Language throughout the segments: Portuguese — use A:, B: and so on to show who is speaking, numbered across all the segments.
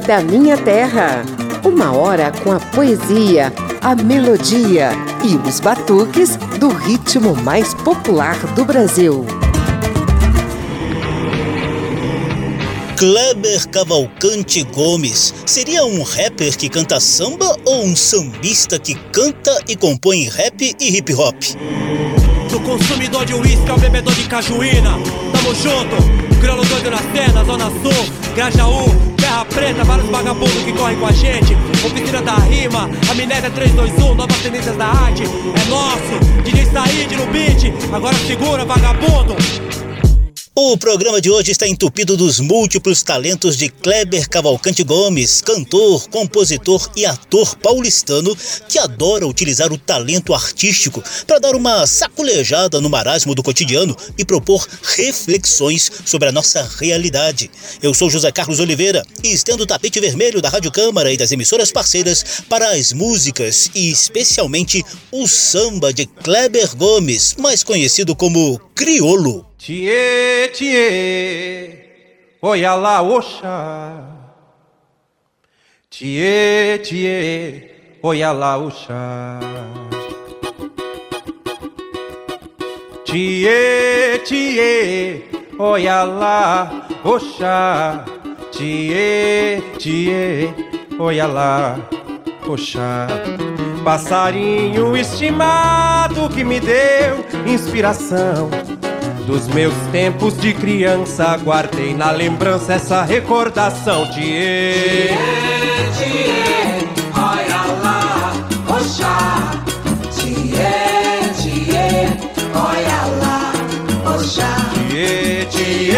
A: Da Minha Terra. Uma hora com a poesia, a melodia e os batuques do ritmo mais popular do Brasil.
B: Kleber Cavalcante Gomes seria um rapper que canta samba ou um sambista que canta e compõe rap e hip hop?
C: Do consumidor de uísque ao bebedor de cajuína, tamo junto, crioulo doido na cena, zona sul, Grajaú, Terra Preta, vários vagabundos que correm com a gente, oficina da rima, amnésia 321, novas tendências da arte, é nosso, DJ Said no beat, agora segura vagabundo.
B: O programa de hoje está entupido dos múltiplos talentos de Kleber Cavalcante Gomes, cantor, compositor e ator paulistano que adora utilizar o talento artístico para dar uma saculejada no marasmo do cotidiano e propor reflexões sobre a nossa realidade. Eu sou José Carlos Oliveira e estendo o tapete vermelho da Rádio Câmara e das emissoras parceiras para as músicas e especialmente o samba de Kleber Gomes, mais conhecido como Criolo.
C: Tie, tie, olha lá, oxa. Tie, tie, olha lá, oxa. Tie, tie, olha lá, oxa. Tie, tie, olha lá, oxa. Passarinho estimado que me deu inspiração dos meus tempos de criança, guardei na lembrança essa recordação. Tie,
D: olha lá. Tie, tie, olha lá,
C: tie, tie,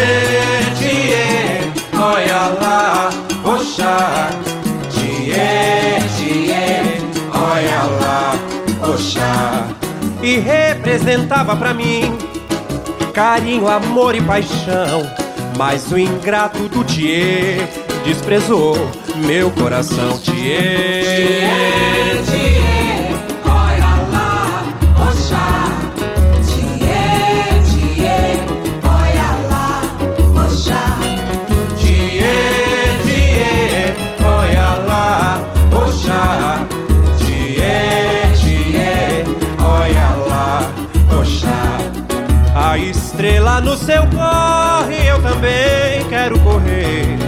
C: olha lá. Tie, tie, olha lá, oxa. E representava pra mim carinho, amor e paixão. Mas o ingrato do Thier desprezou meu coração, Thier.
D: Thier,
C: estrela no seu corre, eu também quero correr.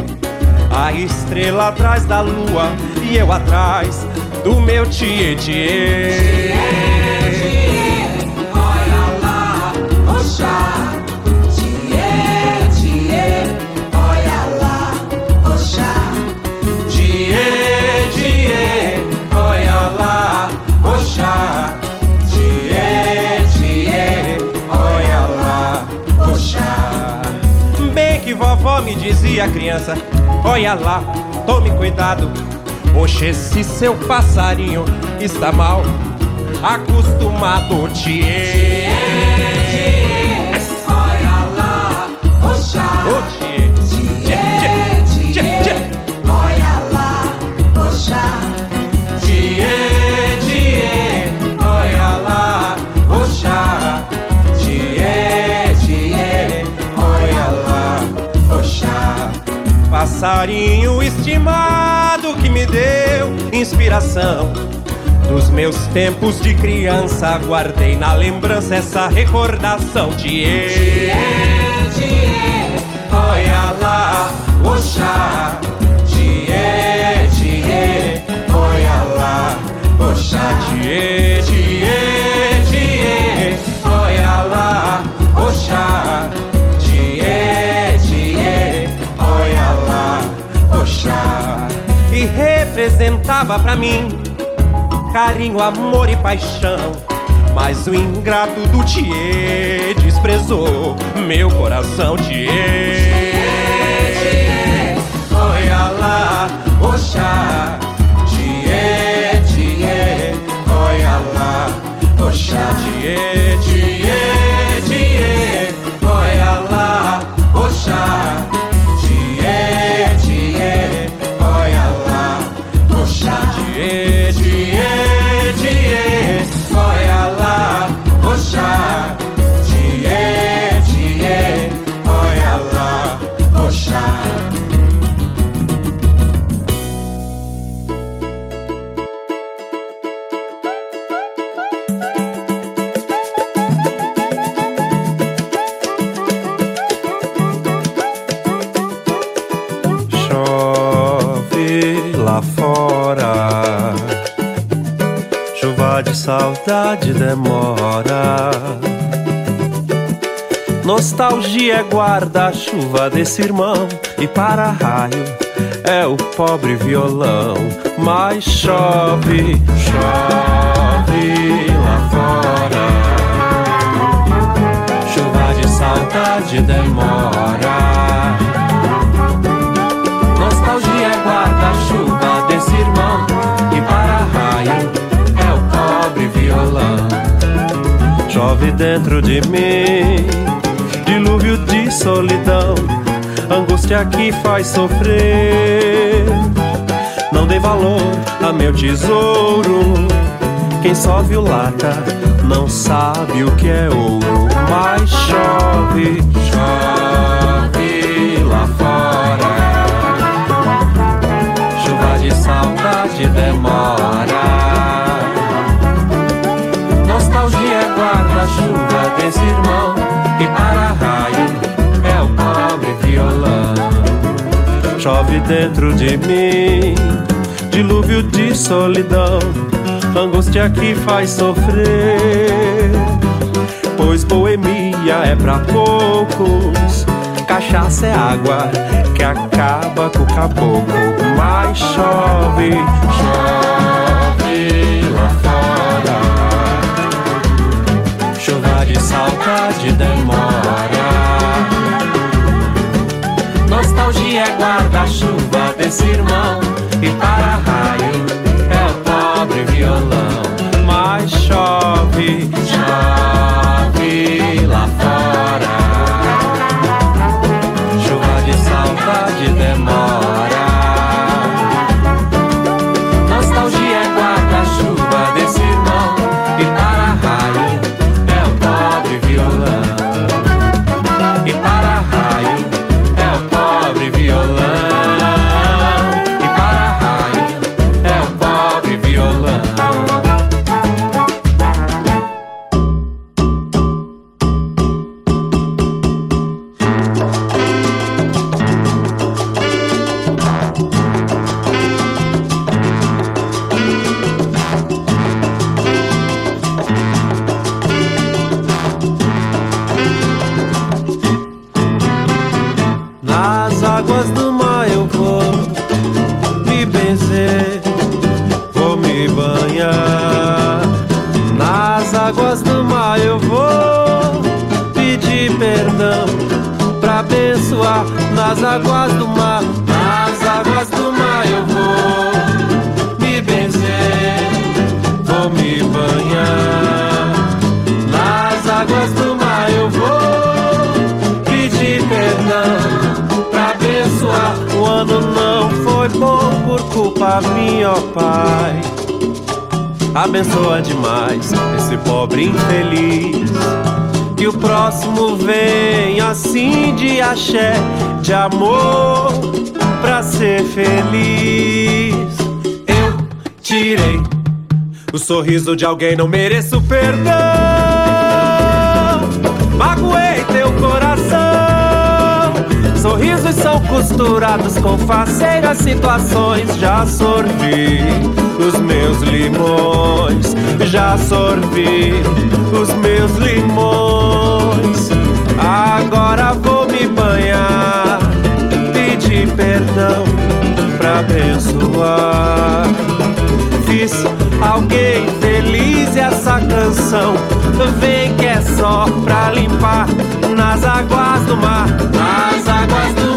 C: A estrela atrás da lua e eu atrás do meu tietê.
D: Olha
C: me dizia, criança, olha lá, tome cuidado. Oxe, esse seu passarinho está mal acostumado, tie.
D: Olha lá, oxa.
C: Passarinho estimado que me deu inspiração. Dos meus tempos de criança, guardei na lembrança essa recordação. Tie, tie, olha lá, oxa. Tie, tie, olha lá, tie, representava pra mim carinho, amor e paixão. Mas o ingrato do Tie desprezou meu coração, Tie. Olha lá, oxa, Tie, Tie, olha lá, oxa, Tie, Tie, saudade demora. Nostalgia é guarda-chuva desse irmão e para-raio é o pobre violão. Mas chove, chove lá fora. Chuva de saudade demora. Violão. Chove dentro de mim, dilúvio de solidão, angústia que faz sofrer. Não dei valor a meu tesouro. Quem só viu lata não sabe o que é ouro. Mas chove, chove lá fora. Chuva de saudade demora. Chove dentro de mim, dilúvio de solidão, angústia que faz sofrer. Pois boemia é pra poucos, cachaça é água que acaba com o caboclo. Mas chove, chove lá fora. Chuva de saudade demora. Irmão e para-raio sorriso de alguém, não mereço perdão. Magoei teu coração. Sorrisos são costurados com faceiras situações. Já sorvi os meus limões. Já sorvi os meus limões. Agora vou me banhar, pedir perdão pra abençoar. Fiz alguém feliz essa canção vem que é só pra limpar nas águas do mar. Nas águas do mar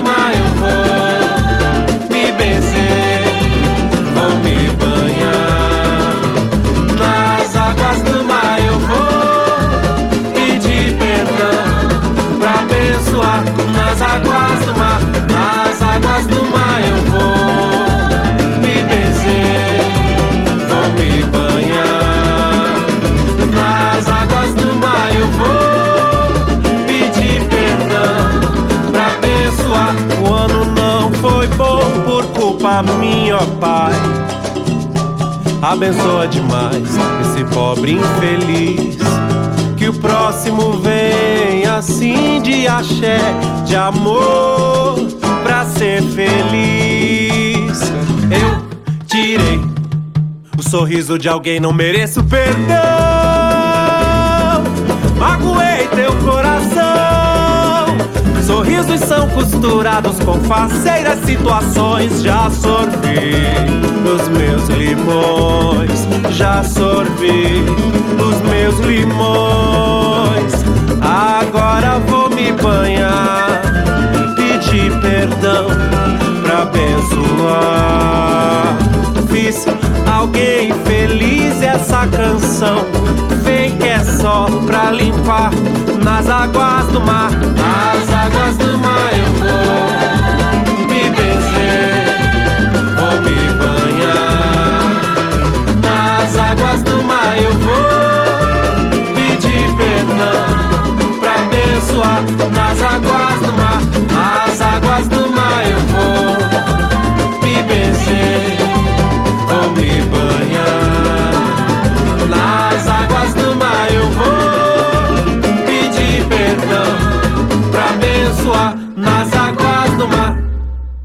C: culpa minha, ó Pai. Abençoa demais esse pobre infeliz. Que o próximo venha assim de axé, de amor, pra ser feliz. Eu tirei o sorriso de alguém, não mereço perdão. Magoei teu coração. Sorrisos são costurados com faceiras situações. Já sorvi os meus limões. Já sorvi os meus limões. Agora vou me banhar, pedir perdão pra abençoar. Fiz alguém feliz essa canção. Pra limpar nas águas do mar. Nas águas do mar eu vou me benzer, vou me banhar. Nas águas do mar eu vou pedir perdão pra abençoar. Nas águas do mar, nas águas do mar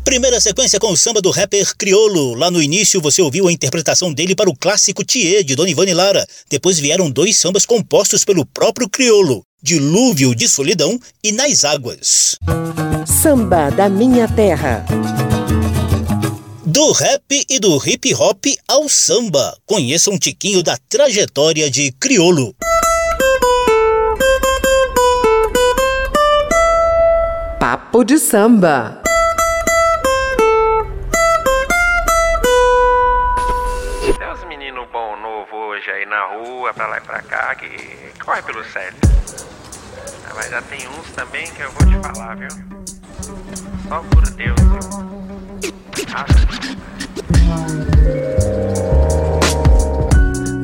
B: Primeira sequência com o samba do rapper Criolo. Lá no início você ouviu a interpretação dele para o clássico Thier, de Dona Ivone Lara. Depois vieram dois sambas compostos pelo próprio Criolo, Dilúvio de Solidão e Nas Águas.
A: Samba da Minha Terra.
B: Do rap e do hip hop ao samba. Conheça um tiquinho da trajetória de Criolo.
A: Papo de samba.
E: Aí na rua, pra lá e pra cá, que corre pelo sério. Ah, Mas já tem uns também que eu vou te falar, viu? Só por Deus, viu? Ah,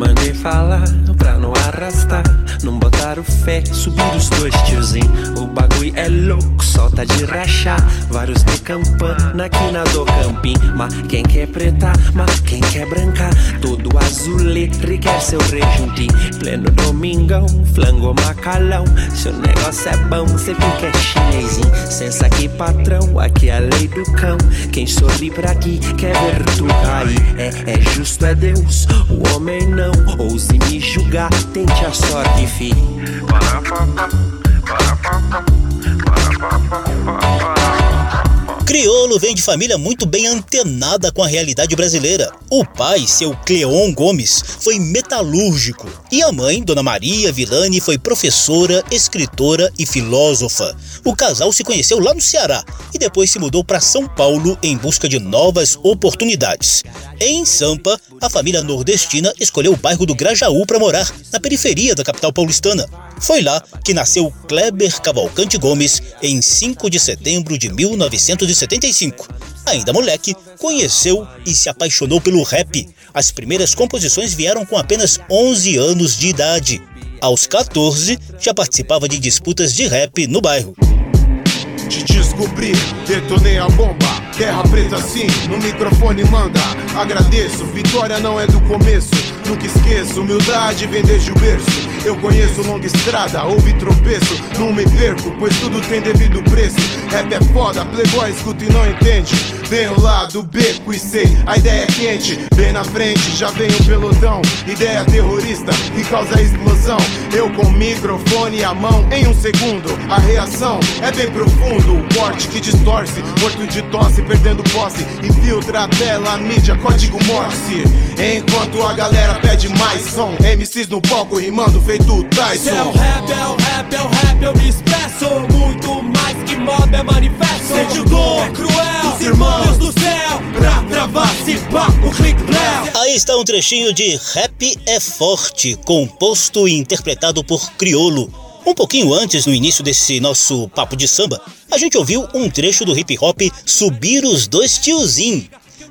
C: Mandei falar pra não arrastar, não botar o fé, subir os dois tiozinho. O bagulho é louco, solta de rachar. Vários de campana aqui na do campim. Mas quem quer preta, mas quem quer branca, todo azulê requer seu rejuntim. Pleno domingão, flango macalão. Se o negócio é bom, cê fica chinesinho. Sensa aqui, patrão, aqui é a lei do cão. Quem sorri pra aqui quer ver tu cair. É, é justo, é Deus, o homem não. Ouse me julgar, tente a sorte, fi.
E: Bora, pá, pá. Bora, pá, pá, pá, pá.
B: Criolo vem de família muito bem antenada com a realidade brasileira. O pai, seu Cleon Gomes, foi metalúrgico e a mãe, Dona Maria Vilani, foi professora, escritora e filósofa. O casal se conheceu lá no Ceará e depois se mudou para São Paulo em busca de novas oportunidades. Em Sampa, a família nordestina escolheu o bairro do Grajaú para morar, na periferia da capital paulistana. Foi lá que nasceu Kleber Cavalcante Gomes em 5 de setembro de 1975. Ainda moleque, conheceu e se apaixonou pelo rap. As primeiras composições vieram com apenas 11 anos de idade. Aos 14, já participava de disputas de rap no bairro.
F: Te descobri, detonei a bomba. Terra preta sim, no microfone manda. Agradeço, vitória não é do começo. Nunca esqueço, humildade vem desde o berço. Eu conheço longa estrada, houve tropeço. Não me perco, pois tudo tem devido preço. Rap é foda, playboy escuta e não entende. Venho lá do beco e sei, a ideia é quente. Bem na frente, já vem o pelotão. Ideia terrorista que causa explosão. Eu com microfone e a mão em um segundo. A reação é bem profundo. O corte que distorce, morto de tosse, perdendo posse. Infiltra a tela, a mídia, código Morse. Enquanto a galera pede mais som. MCs no palco rimando feito
G: Se é o
F: Tyson.
G: rap, é o rap, é o rap, eu me expresso Muito mais que mob, é manifesto Sente o dor, é cruel, os irmãos do céu Pra travar, se pá, o clique bleu
B: Aí está um trechinho de Rap é Forte, composto e interpretado por Criolo. Um pouquinho antes, no início desse nosso papo de samba, a gente ouviu um trecho do hip hop Subir os Dois Tiozinho.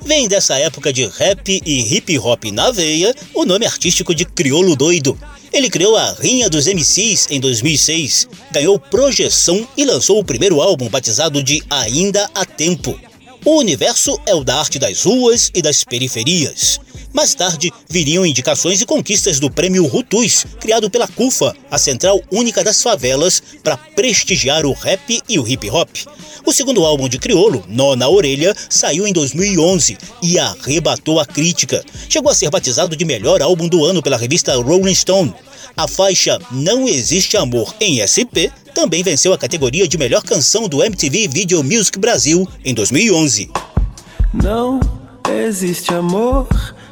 B: Vem dessa época de rap e hip hop na veia o nome artístico de Criolo Doido. Ele criou a Rinha dos MCs em 2006, ganhou projeção e lançou o primeiro álbum batizado de Ainda há Tempo. O universo é o da arte das ruas e das periferias. Mais tarde, viriam indicações e conquistas do prêmio Rutus, criado pela CUFA, a Central Única das Favelas, para prestigiar o rap e o hip hop. O segundo álbum de Criolo, Nó na Orelha, saiu em 2011 e arrebatou a crítica. Chegou a ser batizado de melhor álbum do ano pela revista Rolling Stone. A faixa Não Existe Amor em SP também venceu a categoria de melhor canção do MTV Video Music Brasil em 2011.
C: Não existe amor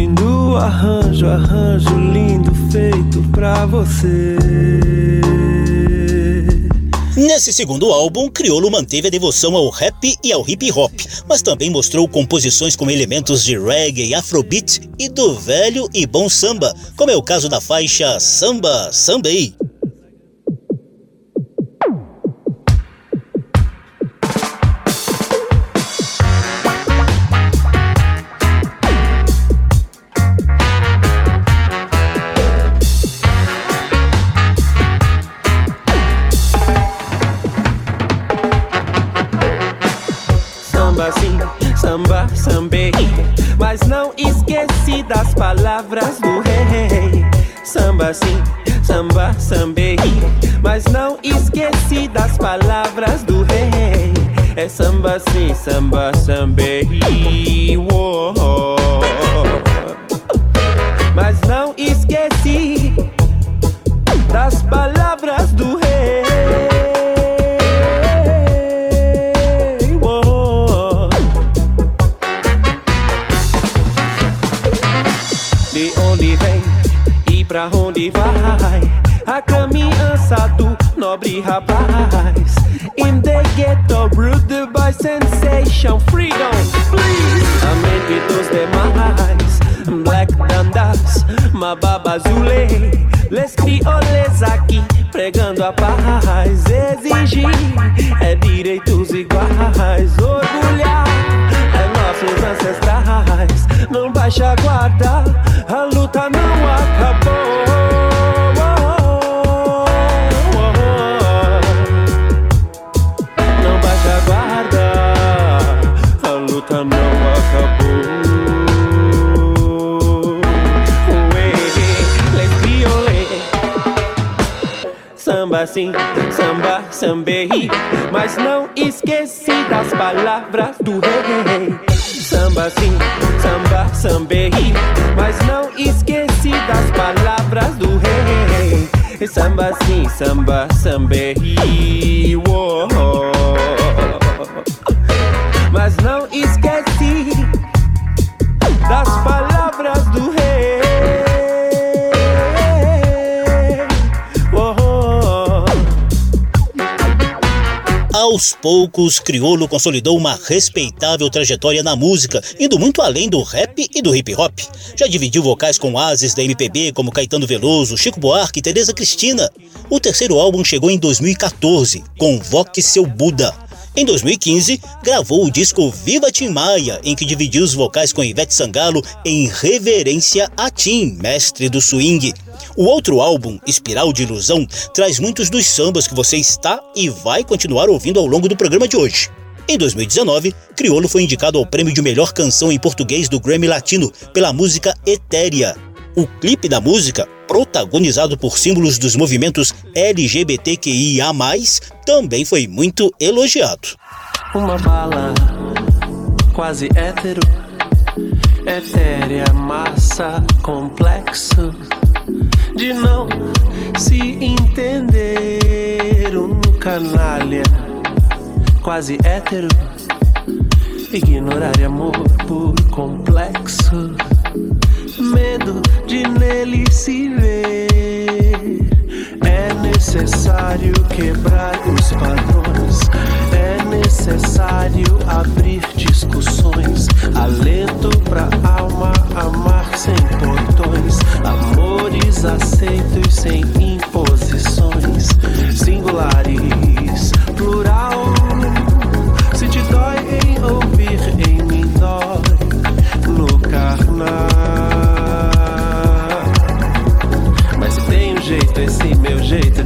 C: lindo arranjo, arranjo lindo feito pra você.
B: Nesse segundo álbum, Criolo manteve a devoção ao rap e ao hip hop, mas também mostrou composições com elementos de reggae, afrobeat e do velho e bom samba, como é o caso da faixa Samba Sambei.
C: Mas não esqueci das palavras do rei. Samba sim, samba, sambei Mas não esqueci das palavras do rei. É samba sim, samba, sambei Uou. Caminhança do nobre rapaz. In the ghetto, ruled by sensation Freedom, please. A mente dos demais Black Dandas, Mababa Zule. Les crioles aqui pregando a paz. Exigir é direitos iguais. Orgulhar é nossos ancestrais. Não baixa a guarda, a luta não acabou. Samba sim, samba, sambei. Mas não esqueci das palavras do rei. Samba sim, samba, sambei. Mas não esqueci das palavras do rei. Samba sim, samba, sambei. Uou. Mas não esqueci das palavras
B: Aos poucos, Criolo consolidou uma respeitável trajetória na música, indo muito além do rap e do hip hop. Já dividiu vocais com ases da MPB como Caetano Veloso, Chico Buarque e Teresa Cristina. O terceiro álbum chegou em 2014, Convoque Seu Buda. Em 2015, gravou o disco Viva Tim Maia, em que dividiu os vocais com Ivete Sangalo em reverência a Tim, mestre do swing. O outro álbum, Espiral de Ilusão, traz muitos dos sambas que você está e vai continuar ouvindo ao longo do programa de hoje. Em 2019, Criolo foi indicado ao prêmio de melhor canção em português do Grammy Latino pela música Etérea. O clipe da música, protagonizado por símbolos dos movimentos LGBTQIA+, também foi muito elogiado.
C: Uma bala quase hétero, etérea, massa, complexo de não se entender. Um canalha quase hétero, ignorar amor por complexo, medo de nele se ver. É necessário quebrar os padrões, é necessário abrir discussões. Alento pra alma amar sem portões, amores aceitos sem imposições singulares.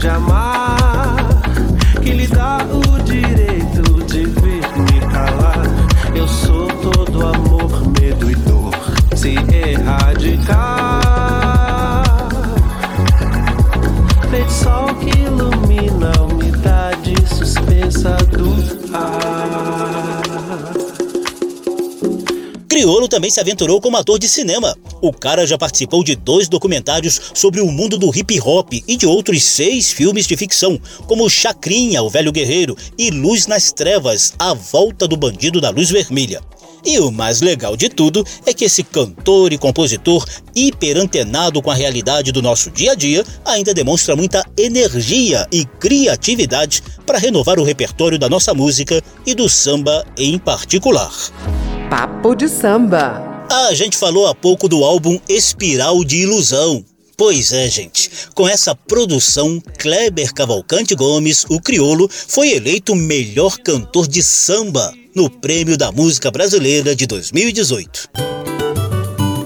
C: De amar, que lhe dá o direito de vir me calar. Eu sou todo amor, medo e dor. Se erradicar. Feito sol que ilumina a umidade suspensa do ar.
B: Criolo também se aventurou como ator de cinema. O cara já participou de dois documentários sobre o mundo do hip hop e de outros seis filmes de ficção, como Chacrinha, o Velho Guerreiro e Luz nas Trevas, A Volta do Bandido da Luz Vermelha. E o mais legal de tudo é que esse cantor e compositor hiper antenado com a realidade do nosso dia a dia ainda demonstra muita energia e criatividade para renovar o repertório da nossa música e do samba em particular.
A: Papo de samba.
B: A gente falou há pouco do álbum Espiral de Ilusão. Pois é, gente. Com essa produção, Kleber Cavalcante Gomes, o criolo, foi eleito melhor cantor de samba no Prêmio da Música Brasileira de 2018.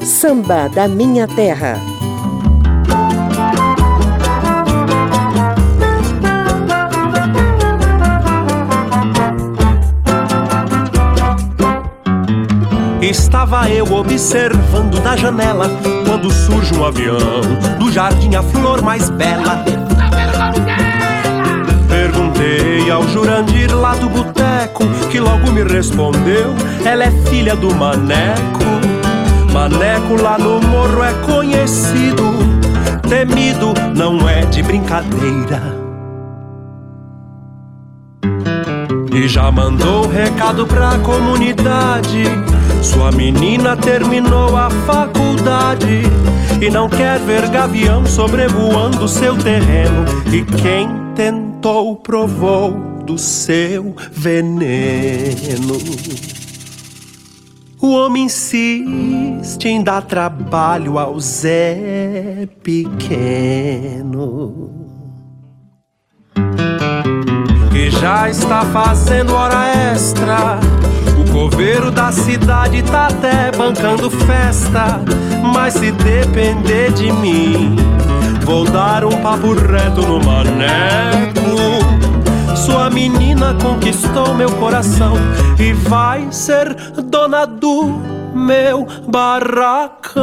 A: Samba da Minha Terra.
C: Estava eu observando da janela quando surge um avião do jardim a flor mais bela. Perguntei ao Jurandir lá do boteco que logo me respondeu: ela é filha do Maneco. Maneco lá no morro é conhecido, temido, não é de brincadeira. E já mandou recado pra comunidade. Sua menina terminou a faculdade e não quer ver gavião sobrevoando seu terreno. E quem tentou provou do seu veneno. O homem insiste em dar trabalho ao Zé Pequeno que já está fazendo hora extra. O coveiro da cidade tá até bancando festa. Mas se depender de mim, vou dar um papo reto no maneco. Sua menina conquistou meu coração e vai ser dona do meu barracão.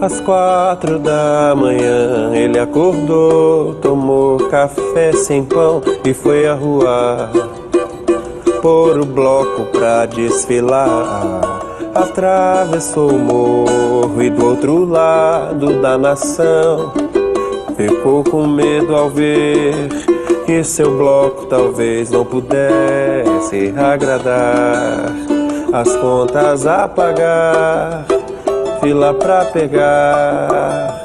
C: Às quatro da manhã ele acordou, tomou café sem pão e foi à rua pôr o bloco pra desfilar. Atravessou o morro e do outro lado da nação ficou com medo ao ver que seu bloco talvez não pudesse agradar. As contas a pagar fila pra pegar,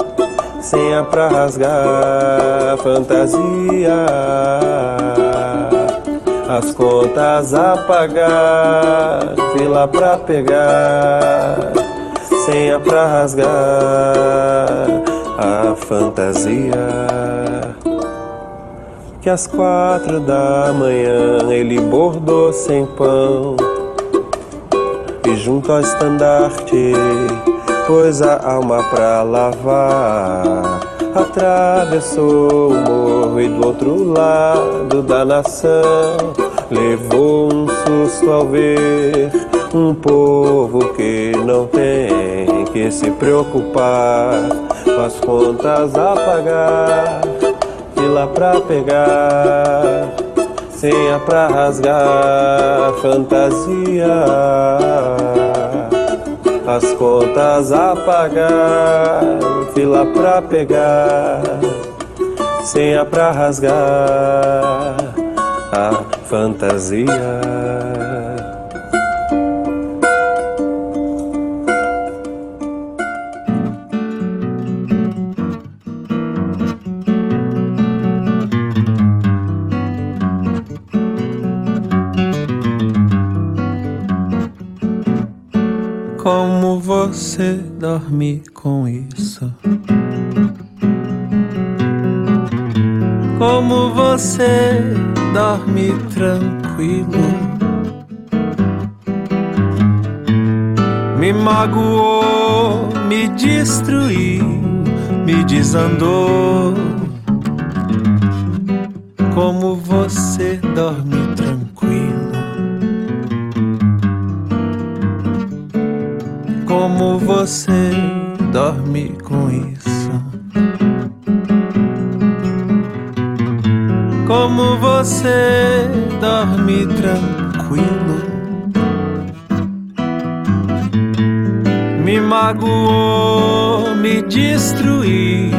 C: senha pra rasgar, fantasia. As contas a pagar, fila pra pegar, senha pra rasgar, a fantasia. Que às quatro da manhã ele bordou sem pão e junto ao estandarte pôs a alma pra lavar. Atravessou o morro e do outro lado da nação levou um susto ao ver um povo que não tem que se preocupar com as contas a pagar, fila pra pegar, senha pra rasgar, fantasia as contas a pagar, fila pra pegar, senha pra rasgar, a fantasia. Você dorme com isso? Como você dorme tranquilo? Me magoou, me destruiu, me desandou. Como você dorme Como você dorme com isso? Como você dorme tranquilo? Me magoou, me destruiu,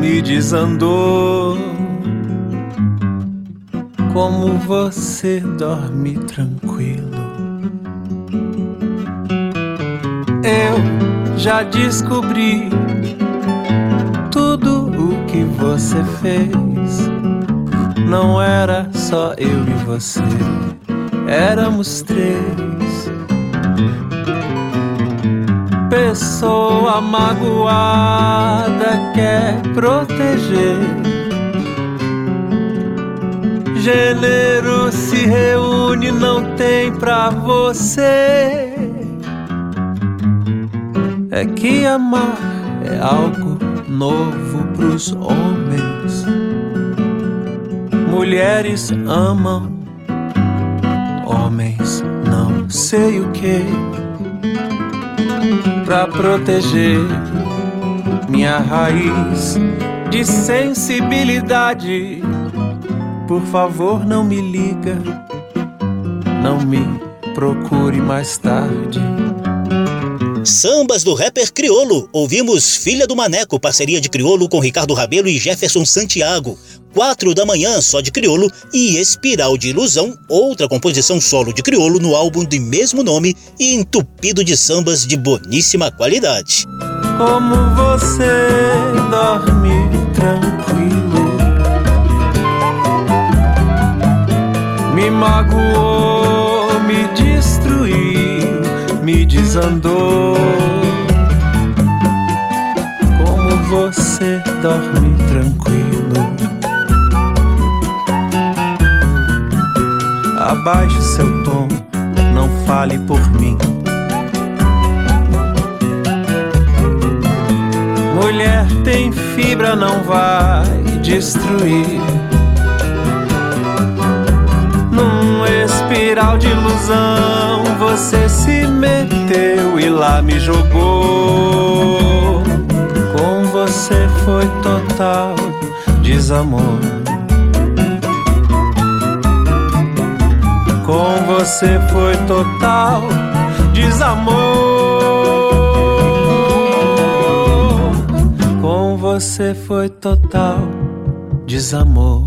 C: me desandou. Como você dorme tranquilo? Já descobri tudo o que você fez. Não era só eu e você, éramos três. Pessoa magoada quer proteger. Gênero se reúne, não tem pra você. É que amar é algo novo pros homens. Mulheres amam, homens não sei o que. Pra proteger minha raiz de sensibilidade, por favor não me liga, não me procure mais tarde.
B: Sambas do rapper Criolo. Ouvimos Filha do Maneco, parceria de Criolo com Ricardo Rabelo e Jefferson Santiago. Quatro da manhã, só de Criolo, e Espiral de Ilusão, outra composição solo de Criolo no álbum de mesmo nome e entupido de sambas de boníssima qualidade.
C: Como você dorme tranquilo, me magoou, me destruiu, me desandou. Como você dorme tranquilo. Abaixe seu tom, não fale por mim. Mulher tem fibra, não vai destruir. Espiral de ilusão, você se meteu e lá me jogou. Com você foi total desamor. Com você foi total desamor. Com você foi total desamor.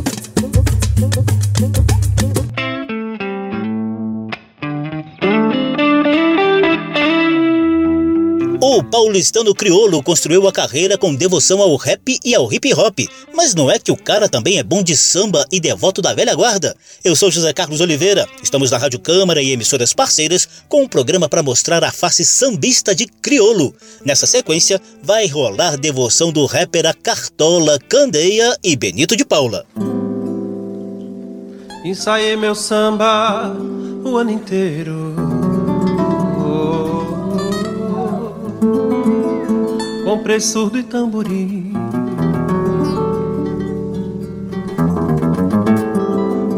B: Paulistano crioulo construiu a carreira com devoção ao rap e ao hip hop, mas não é que o cara também é bom de samba e devoto da velha guarda? Eu sou José Carlos Oliveira, estamos na Rádio Câmara e emissoras parceiras com um programa para mostrar a face sambista de crioulo. Nessa sequência, vai rolar devoção do rapper a Cartola, Candeia e Benito de Paula.
C: Ensaiei meu samba o ano inteiro. Comprei surdo e tamborim.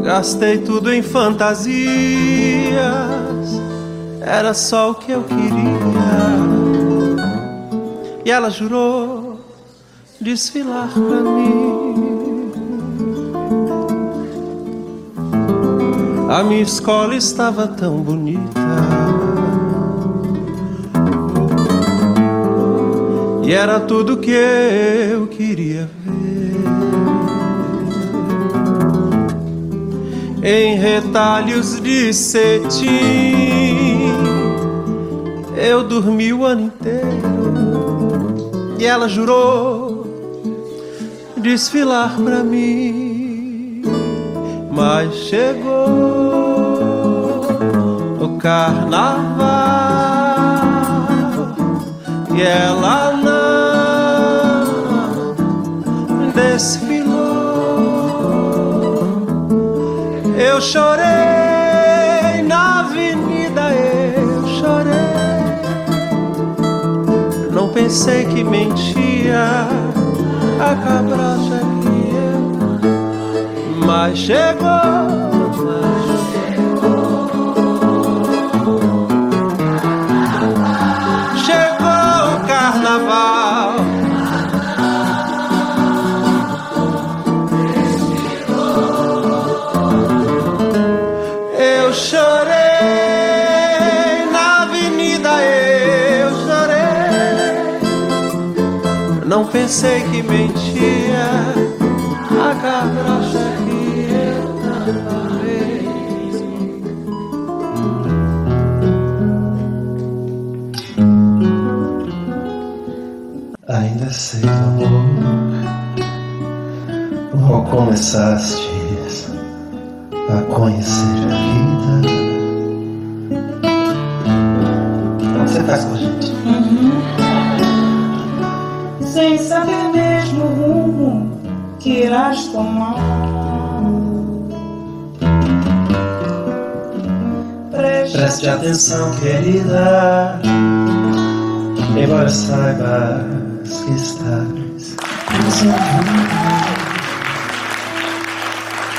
C: Gastei tudo em fantasias. Era só o que eu queria. E ela jurou desfilar pra mim. A minha escola estava tão bonita. E era tudo que eu queria ver.
H: em retalhos de cetim. Eu dormi o ano inteiro e ela jurou desfilar pra mim, mas chegou o carnaval e ela desfilou. Eu chorei na avenida, eu chorei. Não pensei que mentia a cabracha que eu, mas. Chegou
C: começaste a conhecer a vida. Como você faz com a gente?
I: sem saber mesmo o rumo que irás tomar. Preste,
C: Preste atenção, querida. Embora saibas que estás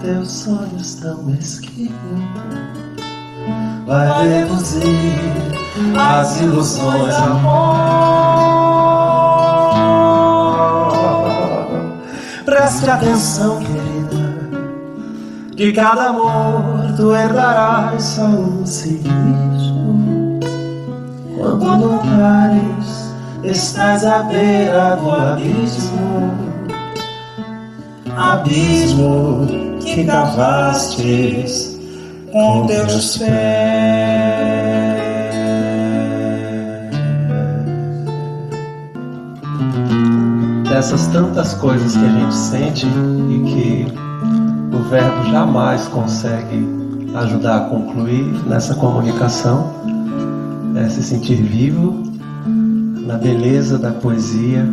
C: teus sonhos tão mesquinhos, vai reduzir as ilusões, amor. Preste atenção, querida, de cada amor tu herdarás só um cinismo. Quando notares, estás à beira do abismo, abismo que cavastes com teus pés. Dessas tantas coisas que a gente sente e que o verbo jamais consegue ajudar a concluir nessa comunicação, é se sentir vivo na beleza da poesia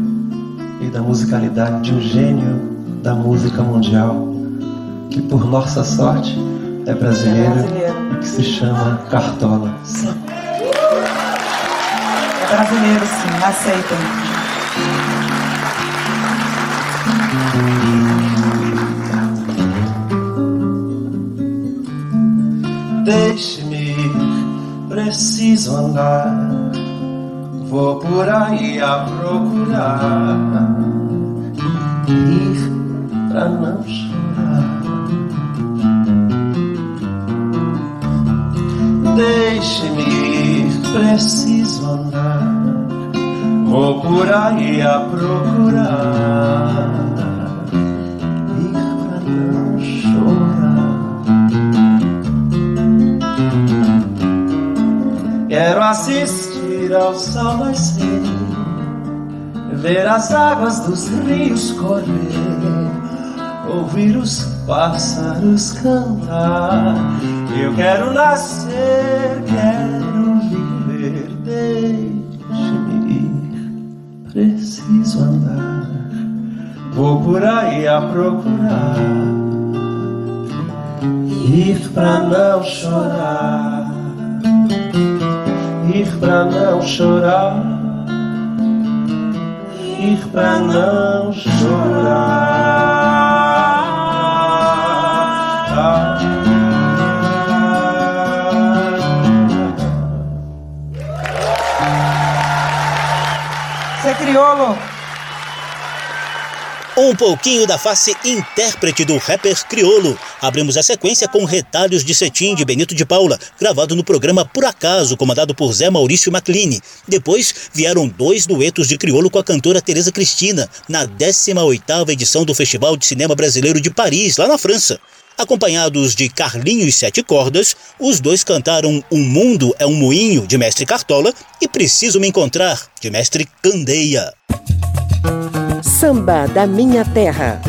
C: e da musicalidade de um gênio da música mundial, que por nossa sorte é brasileiro,
J: É brasileiro.
C: e que se chama Cartola.
J: É brasileiro, sim, aceitem.
C: Deixe-me ir, preciso andar. Vou por aí a procurar. Ir pra não Deixe-me ir, preciso andar. Vou por aí a procurar. Ir pra não chorar. Quero assistir ao sol nascer, ver as águas dos rios correr, ouvir os pássaros cantar. Eu quero nascer, quero viver, deixe-me ir, preciso andar. Vou por aí a procurar, ir pra não chorar ir pra não chorar, ir pra não chorar.
B: Um pouquinho da face intérprete do rapper criolo. Abrimos a sequência com retalhos de cetim de Benito de Paula, gravado no programa Por Acaso, comandado por Zé Maurício Macline. Depois vieram dois duetos de criolo com a cantora Tereza Cristina, na 18ª edição do Festival de Cinema Brasileiro de Paris, lá na França. Acompanhados de Carlinhos Sete Cordas, os dois cantaram Um Mundo é um Moinho, de Mestre Cartola, e Preciso Me Encontrar, de Mestre Candeia.
A: Samba da Minha Terra.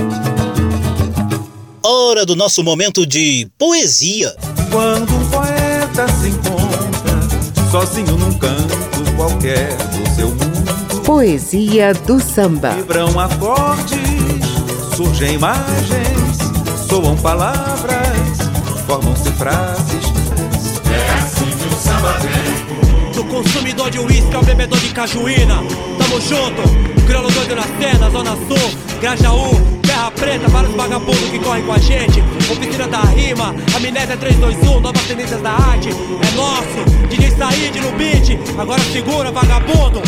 B: Hora do nosso momento de poesia.
K: Quando um poeta se encontra sozinho num canto qualquer do seu mundo.
A: Poesia do samba.
K: Vibram acordes, surgem imagens, soam palavras, formam-se frases.
L: É assim que o samba vem.
G: Do consumidor de uísque ao bebedor de cajuína. Tamo junto, crioulo doido na cena, Zona Sul, Grajaú, Terra Preta, vários vagabundos que correm com a gente. Oficina da rima, amnésia 321, novas tendências da arte. É nosso, DJ Said no beat, agora segura, vagabundo.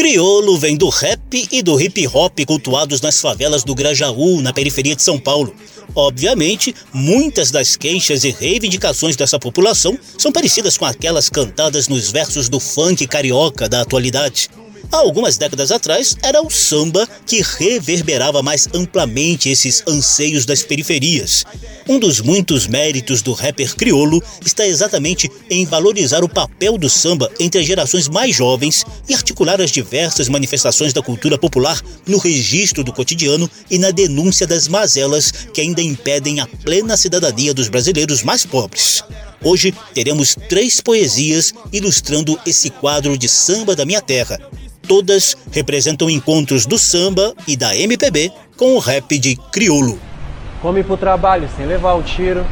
B: Criolo vem do rap e do hip hop cultuados nas favelas do Grajaú, na periferia de São Paulo. Obviamente, muitas das queixas e reivindicações dessa população são parecidas com aquelas cantadas nos versos do funk carioca da atualidade. Há algumas décadas atrás, era o samba que reverberava mais amplamente esses anseios das periferias. Um dos muitos méritos do rapper criolo está exatamente em valorizar o papel do samba entre as gerações mais jovens e articular as diversas manifestações da cultura popular no registro do cotidiano e na denúncia das mazelas que ainda impedem a plena cidadania dos brasileiros mais pobres. Hoje teremos três poesias ilustrando esse quadro de samba da minha terra, Todas representam encontros do samba e da MPB com o rap de crioulo.
C: Come pro trabalho sem levar um tiro.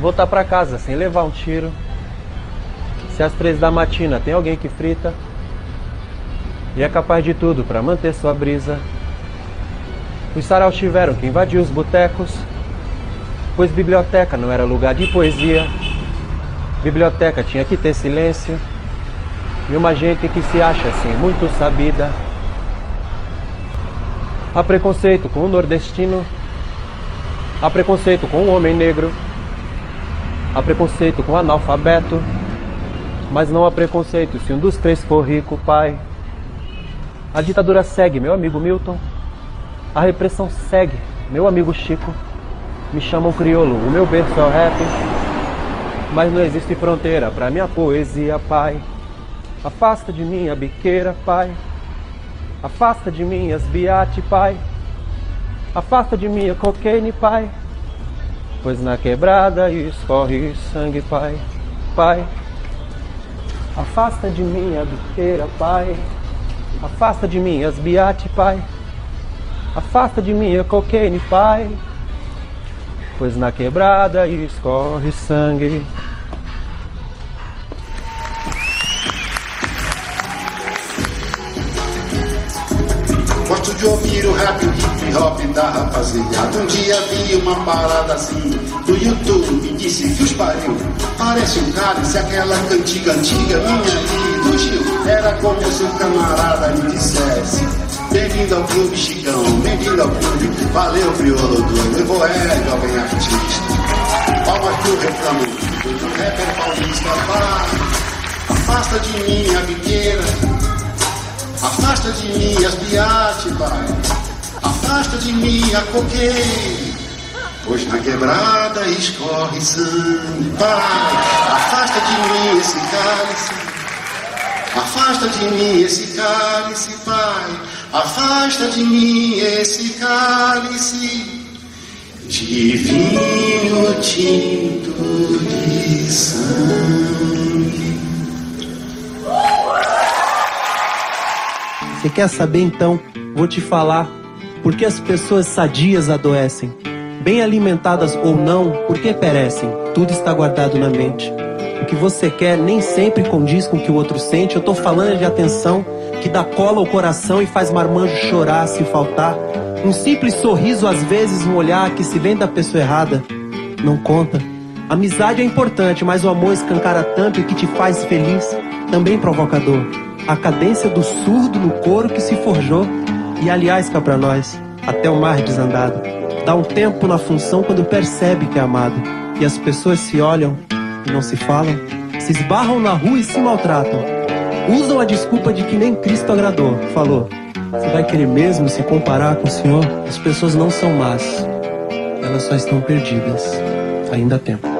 C: Voltar pra casa sem levar um tiro. Se às três da matina tem alguém que frita. E é capaz de tudo para manter sua brisa. Os saraus tiveram que invadir os botecos. Pois biblioteca não era lugar de poesia. Biblioteca tinha que ter silêncio. E uma gente que se acha assim muito sabida. Há preconceito com o nordestino. Há preconceito com o homem negro. Há preconceito com o analfabeto. Mas não há preconceito se um dos três for rico, pai. A ditadura segue, meu amigo Milton. A repressão segue, meu amigo Chico. Me chamam crioulo, o meu berço é o rap. Mas não existe fronteira para minha poesia, pai. Afasta de mim a biqueira, pai. Afasta de mim as biate, pai. Afasta de mim a cocaine, pai. Pois na quebrada escorre sangue, pai. Pai. Afasta de mim a biqueira, pai. Afasta de mim as biate, pai. Afasta de mim a cocaine, pai. Pois na quebrada escorre sangue.
M: De ouvir o rap, o hip hop da rapaziada. Um dia vi uma parada assim no YouTube e disse: Fios pariu, parece um cálice, aquela cantiga antiga minha e do Gil. Era como se um camarada me dissesse: Bem-vindo ao Clube Chicão, bem-vindo ao clube. Valeu, crioulo doido, eu vou é jovem artista. Palmas pro reclamo do rapper paulista, vá, afasta de mim a biqueira. Afasta de mim as biate, pai. Afasta de mim a coqueira. Pois na quebrada escorre sangue, pai. Afasta de mim esse cálice. Afasta de mim esse cálice, pai. Afasta de mim esse cálice de vinho tinto de sangue.
C: Você quer saber então? Vou te falar por que as pessoas sadias adoecem. Bem alimentadas ou não, por que perecem? Tudo está guardado na mente. O que você quer nem sempre condiz com o que o outro sente. Eu tô falando de atenção que dá cola ao coração e faz marmanjo chorar se faltar. Um simples sorriso, às vezes, um olhar que se vem da pessoa errada, não conta. Amizade é importante, mas o amor escancara tanto e que te faz feliz, também provocador.
N: A cadência do surdo no coro que se forjou. E aliás, cá pra nós, até o mar desandado, dá um tempo na função quando percebe que é amado. E as pessoas se olham e não se falam, se esbarram na rua e se maltratam. Usam a desculpa de que nem Cristo agradou. Falou: Você vai querer mesmo se comparar com o Senhor? As pessoas não são más, elas só estão perdidas. Ainda há tempo.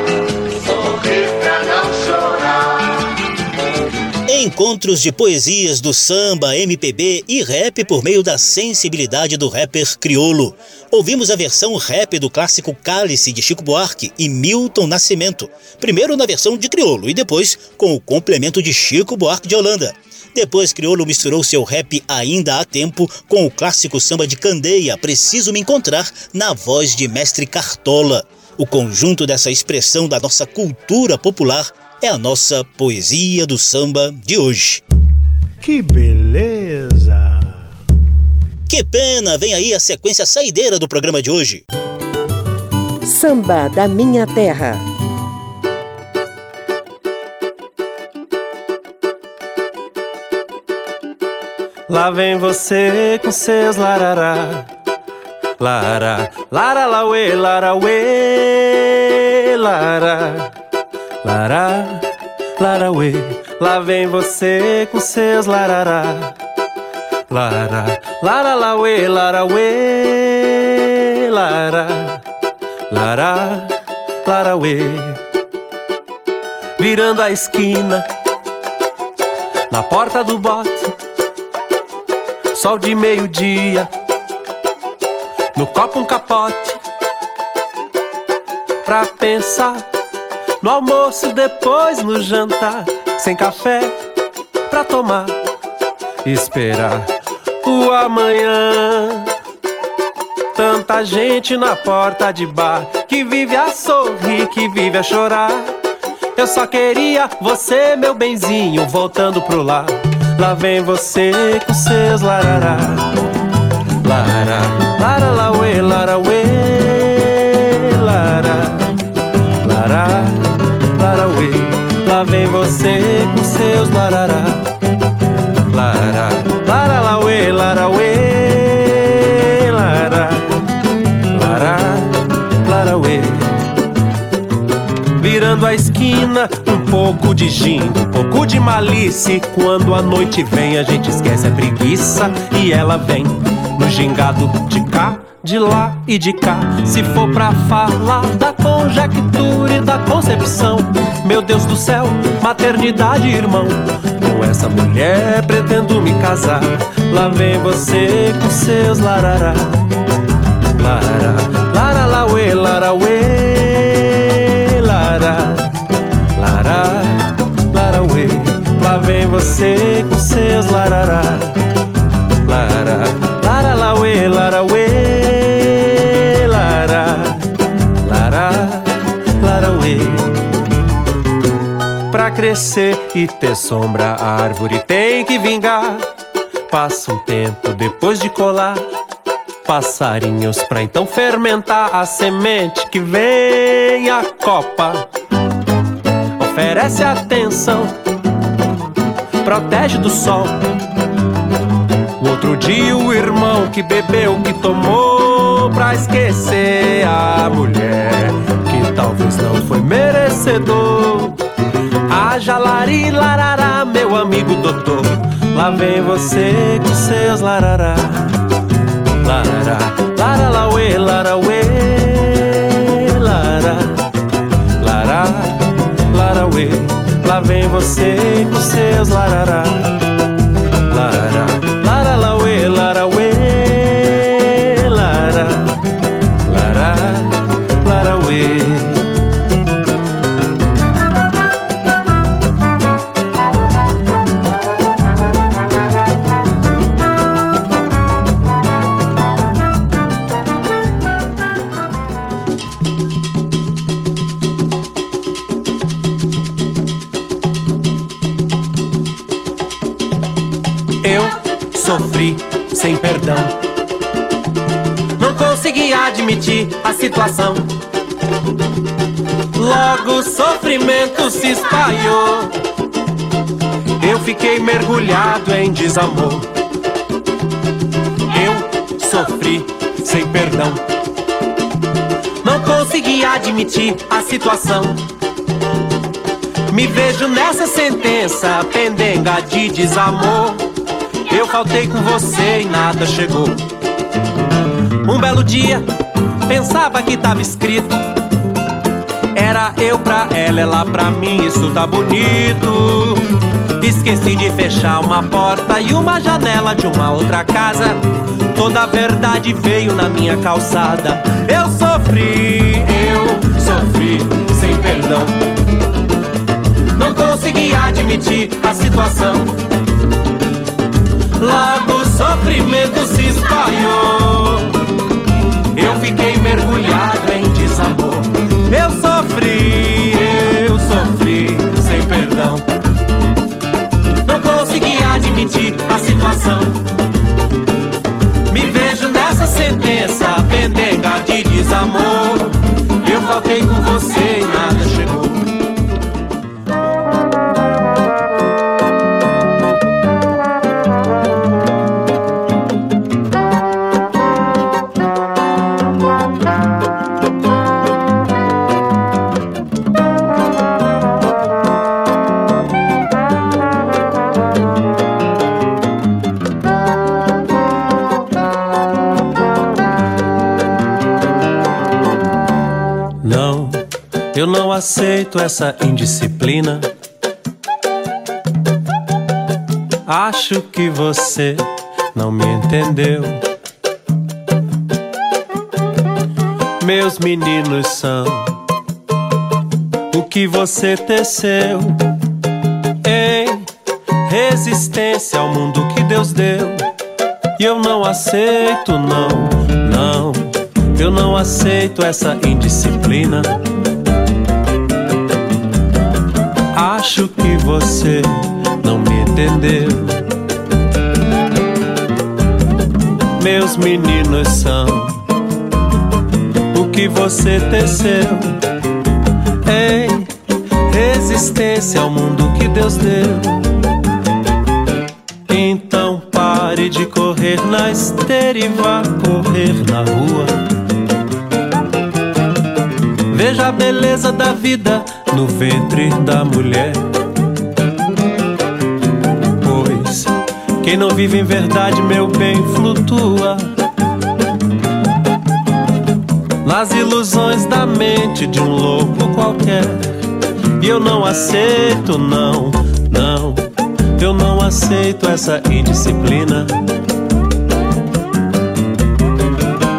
B: Encontros de poesias do samba, MPB e rap por meio da sensibilidade do rapper criolo. Ouvimos a versão rap do clássico Cálice de Chico Buarque e Milton Nascimento, primeiro na versão de criolo e depois com o complemento de Chico Buarque de Holanda. Depois Criolo misturou seu rap ainda há tempo com o clássico samba de Candeia, Preciso Me Encontrar, na voz de Mestre Cartola. O conjunto dessa expressão da nossa cultura popular é a nossa poesia do samba de hoje.
O: Que beleza!
B: Que pena! Vem aí a sequência saideira do programa de hoje.
A: Samba da Minha Terra.
C: Lá vem você com seus larará. Lara, lara, lauê, lara, uê, lara. Lara, lara, uê. Lá vem você com seus larará. Lara, lara, lauê, lara, lara. Lara, lara, uê. Virando a esquina, na porta do bote sol de meio-dia. No copo um capote pra pensar no almoço, depois no jantar, sem café pra tomar, esperar o amanhã. Tanta gente na porta de bar que vive a sorrir, que vive a chorar. Eu só queria você, meu benzinho, voltando pro lar. Lá vem você com seus larará. Lara, lara, la uê, lara, uê, Vem você com seus larará. Lara, lara, la uê, lara, uê, lara, lara, lara. Virando a esquina, um pouco de gin, um pouco de malícia. Quando a noite vem, a gente esquece a preguiça e ela vem no gingado de cá, de lá e de cá. Se for pra falar da conjectura e da concepção, meu Deus do céu, maternidade, irmão. Com essa mulher pretendo me casar. Lá vem você com seus larará. Lara, lara, lauê, lara, uê, lara, uê. Lá vem você com seus larará. Lara, crescer e ter sombra, a árvore tem que vingar. Passa um tempo depois de colar passarinhos pra então fermentar a semente que vem a copa. Oferece atenção, protege do sol. O outro dia o irmão que bebeu, que tomou pra esquecer a mulher que talvez não foi merecedor. Haja lari larará, meu amigo doutor. Lá vem você com seus larará. Larará, lara lauê, lara uê, lara, lara, lara uê. Lá vem você com seus larará. Admitir a situação. Logo o sofrimento se espalhou. Eu fiquei mergulhado em desamor. Eu sofri sem perdão. Não consegui admitir a situação. Me vejo nessa sentença pendenga de desamor. Eu faltei com você e nada chegou. Um belo dia, pensava que tava escrito. Era eu pra ela, ela pra mim, isso tá bonito. Esqueci de fechar uma porta e uma janela de uma outra casa. Toda a verdade veio na minha calçada. Eu sofri, eu sofri sem perdão. Não consegui admitir a situação. Logo o sofrimento se espalhou. Mergulhado em desamor. Eu sofri, eu sofri sem perdão. Não consegui admitir a situação. Me vejo nessa sentença pendenga de desamor. Eu faltei com você e nada chegou. Aceito essa indisciplina. Acho que você não me entendeu. Meus meninos são o que você teceu em resistência ao mundo que Deus deu. E eu não aceito, não, não. Eu não aceito essa indisciplina. Acho que você não me entendeu. Meus meninos são o que você teceu em resistência ao mundo que Deus deu. Então pare de correr na esteira e vá correr na rua. Veja a beleza da vida no ventre da mulher. Pois quem não vive em verdade, meu bem, flutua nas ilusões da mente de um louco qualquer. E eu não aceito, não, não, eu não aceito essa indisciplina.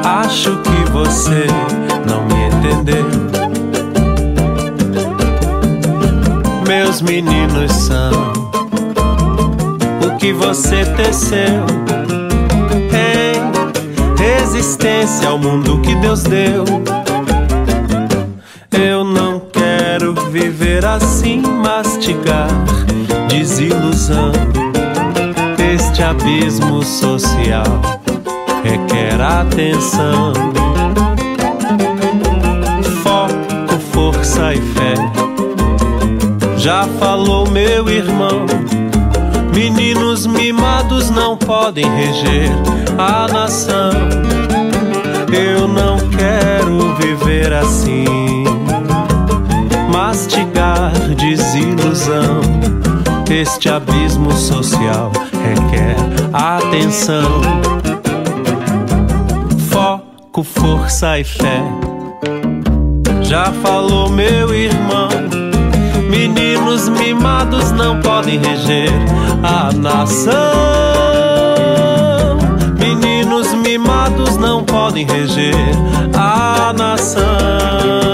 C: Acho que você não me entendeu. Meus meninos são o que você teceu em resistência ao mundo que Deus deu. Eu não quero viver assim mastigar desilusão. Este abismo social requer atenção. Falou meu irmão. Meninos mimados não podem reger a nação. Eu não quero viver assim, mastigar desilusão. Este abismo social requer atenção, foco, força e fé. Já falou meu irmão. Meninos mimados não podem reger a nação mimados não podem reger a nação.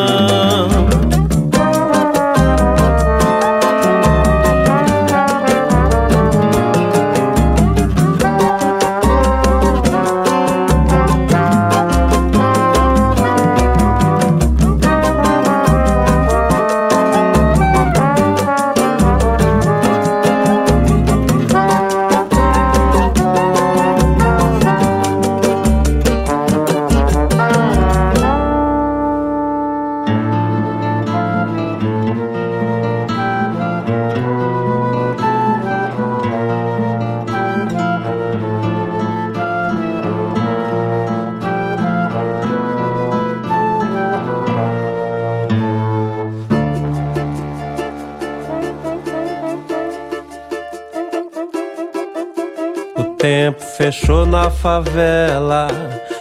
C: Na favela.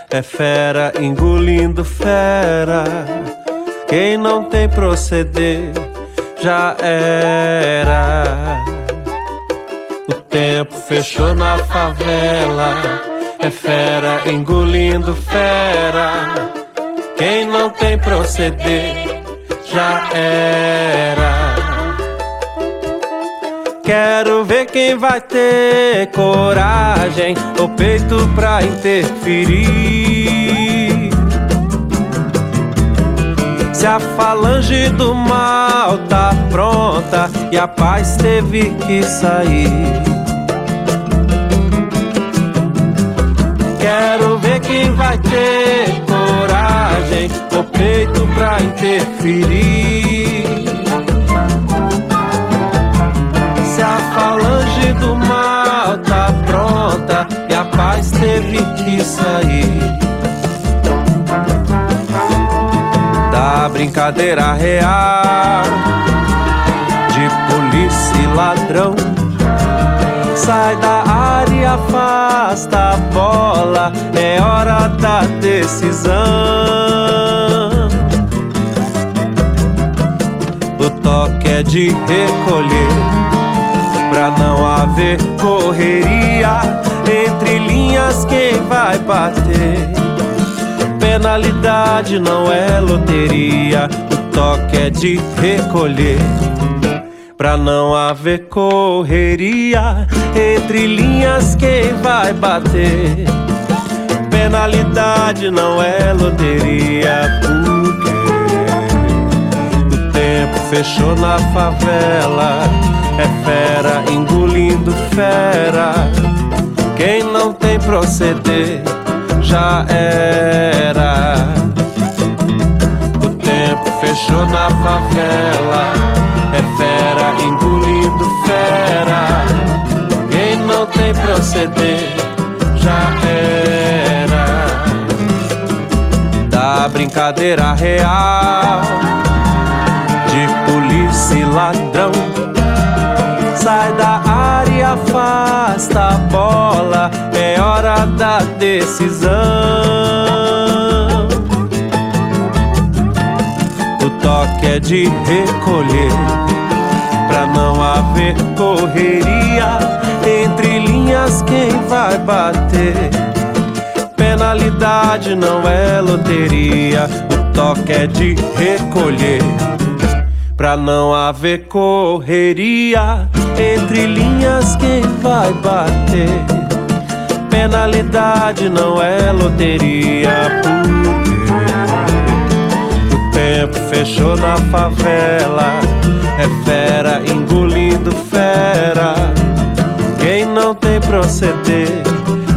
C: É fera engolindo fera. Quem não tem proceder já era. O tempo fechou na favela. É fera engolindo fera. Quem não tem proceder já era. Quero ver quem vai ter coragem ou peito pra interferir. Se a falange do mal tá pronta e a paz teve que sair. Quero ver quem vai ter coragem ou peito pra interferir. Falange do mal tá pronta e a paz teve que sair. Da brincadeira real de polícia e ladrão. Sai da área, afasta a bola, é hora da decisão. O toque é de recolher pra não haver correria entre linhas quem vai bater. Penalidade não é loteria, o toque é de recolher. Pra não haver correria entre linhas quem vai bater. Penalidade não é loteria, porque o tempo fechou na favela é fera engolindo fera. Quem não tem proceder já era. O tempo fechou na favela. É fera engolindo fera. Quem não tem proceder já era. Da brincadeira real de polícia e ladrão sai da área, afasta a bola, é hora da decisão. O toque é de recolher, pra não haver correria, entre linhas quem vai bater. Penalidade não é loteria, o toque é de recolher Pra não haver correria entre linhas, quem vai bater? Penalidade não é loteria, porque o tempo fechou na favela.
P: é fera engolindo fera. Quem não tem proceder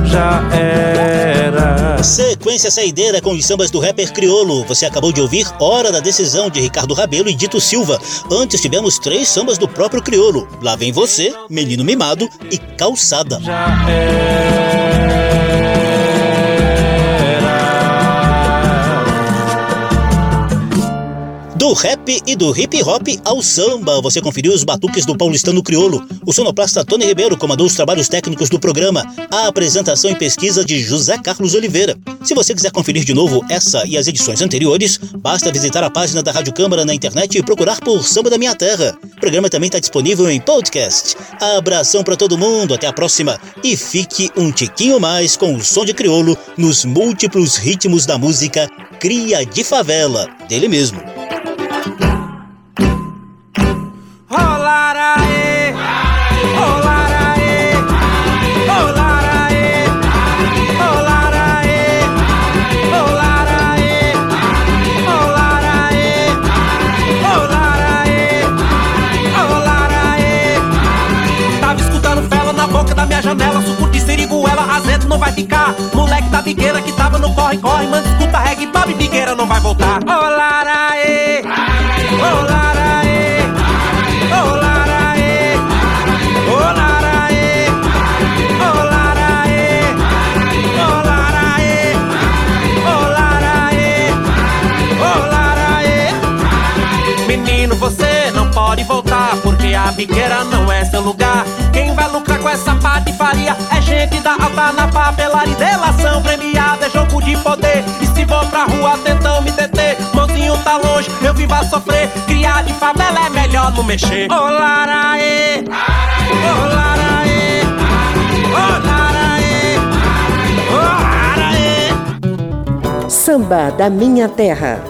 P: já era.
B: Sequência saideira com os sambas do rapper criolo. Você acabou de ouvir Hora da Decisão de Ricardo Rabelo e Dito Silva. Antes tivemos três sambas do próprio criolo. Lá vem você, Menino Mimado e Calçada.
P: Já era.
B: Do rap e do hip hop ao samba, você conferiu os batuques do paulistano criolo. O sonoplasta Tony Ribeiro comandou os trabalhos técnicos do programa, a apresentação e pesquisa de José Carlos Oliveira. Se você quiser conferir de novo essa e as edições anteriores, basta visitar a página da Rádio Câmara na internet e procurar por Samba da Minha Terra. O programa também está disponível em podcast. Abração para todo mundo, até a próxima e fique um tiquinho mais com o som de criolo nos múltiplos ritmos da música Cria de Favela, dele mesmo.
C: Vai ficar. Moleque da bigueira que tava no corre-corre, mano, escuta reggae, Bob Bigueira não vai voltar. Olá, aê! Porque a bigueira não é seu lugar. Quem vai lucrar com essa patifaria é gente da alta na papelaria. Delação premiada é jogo de poder. E se vou pra rua tentam me deter, mãozinho tá longe, eu vivo a sofrer. Criar de favela é melhor não mexer. Olá, aê! Olá, aê! Olá, aê! Olá, aê!
A: Samba da Minha Terra.